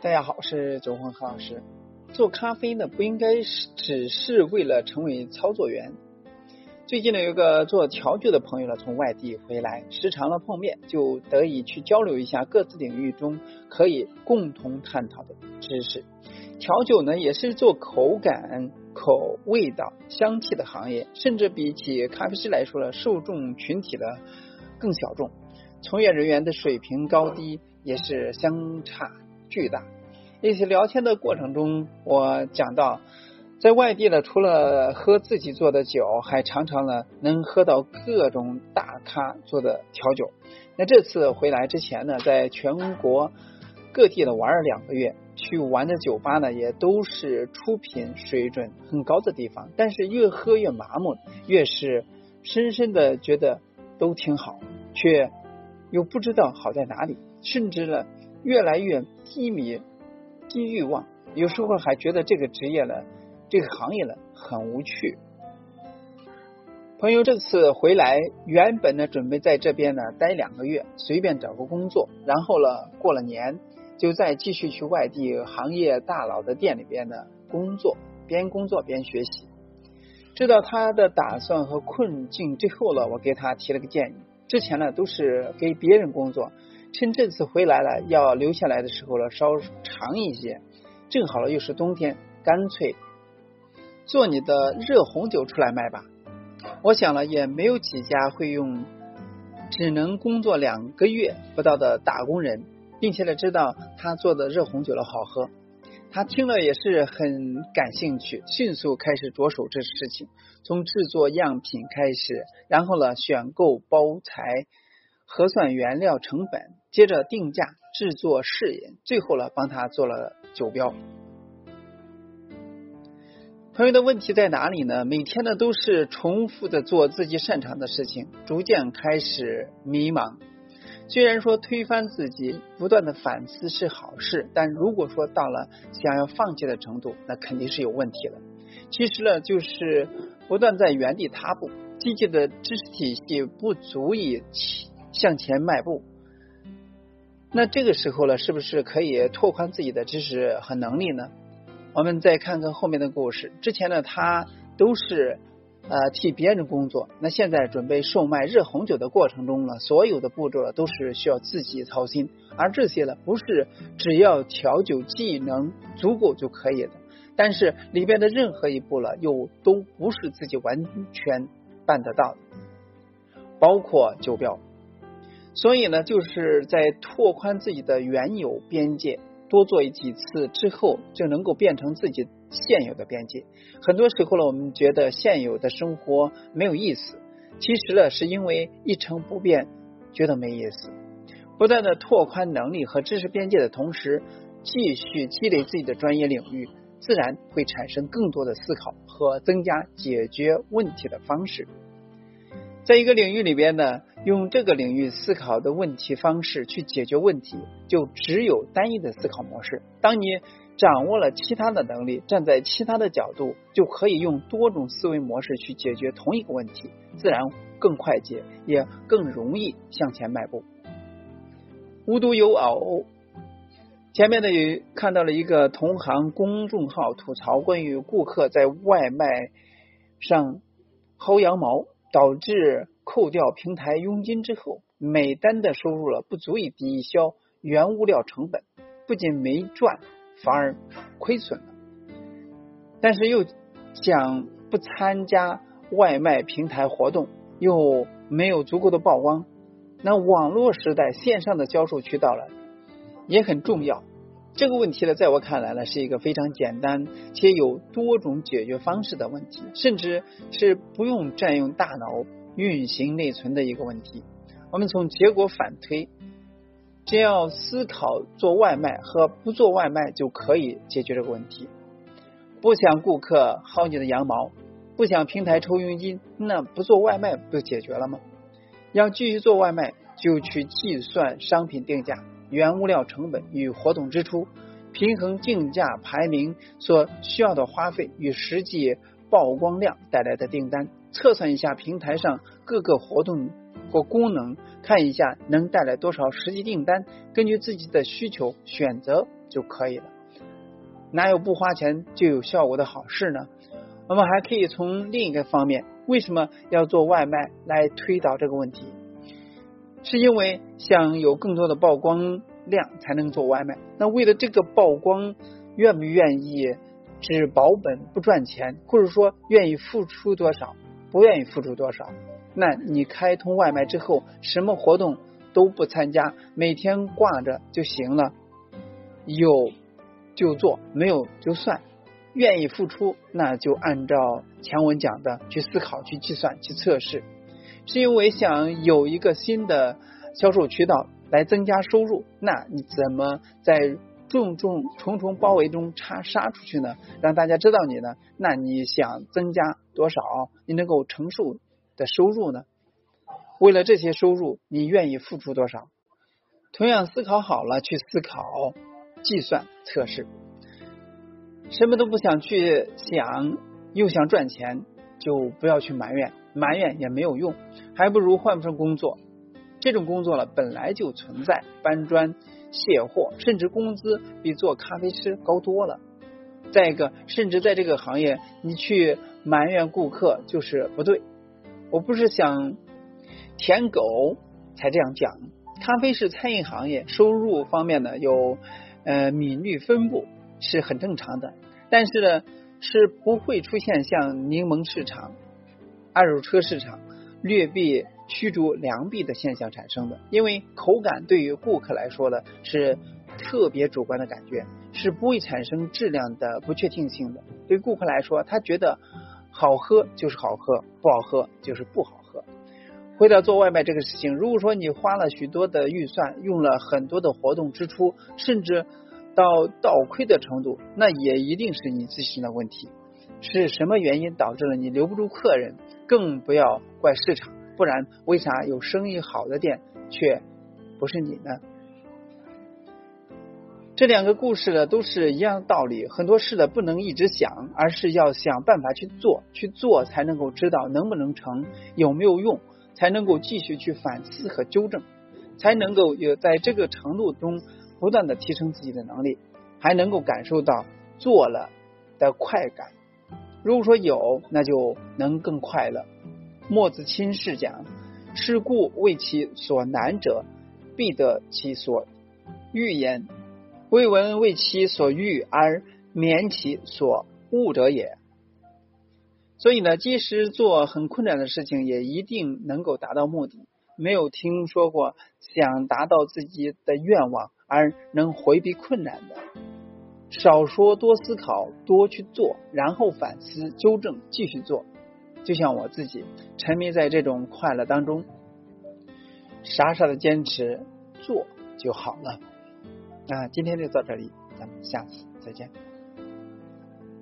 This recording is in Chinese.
大家好，我是周红何老师。做咖啡呢，不应该是只是为了成为操作员。最近呢，有个做调酒的朋友呢，从外地回来，时常了碰面，就得以去交流一下各自领域中可以共同探讨的知识。调酒呢，也是做口感、口味道、香气的行业，甚至比起咖啡师来说呢，受众群体的更小众，从业人员的水平高低也是相差巨大。一起聊天的过程中，我讲到，在外地呢，除了喝自己做的酒，还常常呢能喝到各种大咖做的调酒。那这次回来之前呢，在全国各地呢玩了两个月。去玩的酒吧呢，也都是出品水准很高的地方，但是越喝越麻木，越是深深的觉得都挺好，却又不知道好在哪里，甚至呢越来越低迷、低欲望，有时候还觉得这个职业呢、这个行业呢很无趣。朋友这次回来，原本呢准备在这边呢待两个月，随便找个工作，然后呢过了年。就再继续去外地行业大佬的店里边呢工作，边工作边学习。知道他的打算和困境之后了，我给他提了个建议。之前呢都是给别人工作，趁这次回来了要留下来的时候呢稍长一些，正好了又是冬天，干脆做你的热红酒出来卖吧。我想了也没有几家会用只能工作两个月不到的打工人。并且呢，知道他做的热红酒的好喝，他听了也是很感兴趣，迅速开始着手这事情，从制作样品开始，然后呢，选购包材，核算原料成本，接着定价、制作试饮，最后呢，帮他做了酒标。朋友的问题在哪里呢？每天呢都是重复的做自己擅长的事情，逐渐开始迷茫。虽然说推翻自己、不断的反思是好事，但如果说到了想要放弃的程度，那肯定是有问题的。其实呢，就是不断在原地踏步，积极的知识体系不足以向前迈步。那这个时候呢，是不是可以拓宽自己的知识和能力呢？我们再看看后面的故事。之前呢，他都是。呃，替别人工作，那现在准备售卖热红酒的过程中呢，所有的步骤都是需要自己操心，而这些呢，不是只要调酒技能足够就可以的，但是里边的任何一步了，又都不是自己完全办得到的，包括酒标，所以呢，就是在拓宽自己的原有边界。多做几次之后，就能够变成自己现有的边界。很多时候呢，我们觉得现有的生活没有意思，其实呢，是因为一成不变，觉得没意思。不断的拓宽能力和知识边界的同时，继续积累自己的专业领域，自然会产生更多的思考和增加解决问题的方式。在一个领域里边呢，用这个领域思考的问题方式去解决问题，就只有单一的思考模式。当你掌握了其他的能力，站在其他的角度，就可以用多种思维模式去解决同一个问题，自然更快捷，也更容易向前迈步。无独有偶，前面的有看到了一个同行公众号吐槽关于顾客在外卖上薅羊毛。导致扣掉平台佣金之后，每单的收入了不足以抵消原物料成本，不仅没赚，反而亏损了。但是又想不参加外卖平台活动，又没有足够的曝光。那网络时代线上的销售渠道了也很重要。这个问题呢，在我看来呢，是一个非常简单且有多种解决方式的问题，甚至是不用占用大脑运行内存的一个问题。我们从结果反推，只要思考做外卖和不做外卖就可以解决这个问题。不想顾客薅你的羊毛，不想平台抽佣金，那不做外卖不就解决了吗？要继续做外卖，就去计算商品定价。原物料成本与活动支出，平衡竞价排名所需要的花费与实际曝光量带来的订单，测算一下平台上各个活动或功能，看一下能带来多少实际订单，根据自己的需求选择就可以了。哪有不花钱就有效果的好事呢？我们还可以从另一个方面，为什么要做外卖来推导这个问题？是因为想有更多的曝光量才能做外卖。那为了这个曝光，愿不愿意只保本不赚钱，或者说愿意付出多少，不愿意付出多少？那你开通外卖之后，什么活动都不参加，每天挂着就行了，有就做，没有就算。愿意付出，那就按照前文讲的去思考、去计算、去测试。是因为想有一个新的销售渠道来增加收入，那你怎么在重重重重包围中插杀出去呢？让大家知道你呢？那你想增加多少你能够承受的收入呢？为了这些收入，你愿意付出多少？同样思考好了，去思考、计算、测试。什么都不想去想，又想赚钱，就不要去埋怨。埋怨也没有用，还不如换份工作。这种工作了本来就存在，搬砖、卸货，甚至工资比做咖啡师高多了。再一个，甚至在这个行业，你去埋怨顾客就是不对。我不是想舔狗才这样讲。咖啡是餐饮行业，收入方面呢有呃敏率分布是很正常的，但是呢是不会出现像柠檬市场。二手车市场劣币驱逐良币的现象产生的，因为口感对于顾客来说呢是特别主观的感觉，是不会产生质量的不确定性的。对顾客来说，他觉得好喝就是好喝，不好喝就是不好喝。回到做外卖这个事情，如果说你花了许多的预算，用了很多的活动支出，甚至到倒亏的程度，那也一定是你自身的问题。是什么原因导致了你留不住客人？更不要怪市场，不然为啥有生意好的店却不是你呢？这两个故事呢都是一样的道理，很多事呢不能一直想，而是要想办法去做，去做才能够知道能不能成，有没有用，才能够继续去反思和纠正，才能够有在这个程度中不断的提升自己的能力，还能够感受到做了的快感。如果说有，那就能更快乐。墨子亲事讲：“是故为其所难者，必得其所欲焉；未闻为其所欲而免其所恶者也。”所以呢，即使做很困难的事情，也一定能够达到目的。没有听说过想达到自己的愿望而能回避困难的。少说多思考，多去做，然后反思纠正，继续做。就像我自己沉迷在这种快乐当中，傻傻的坚持做就好了。那今天就到这里，咱们下次再见。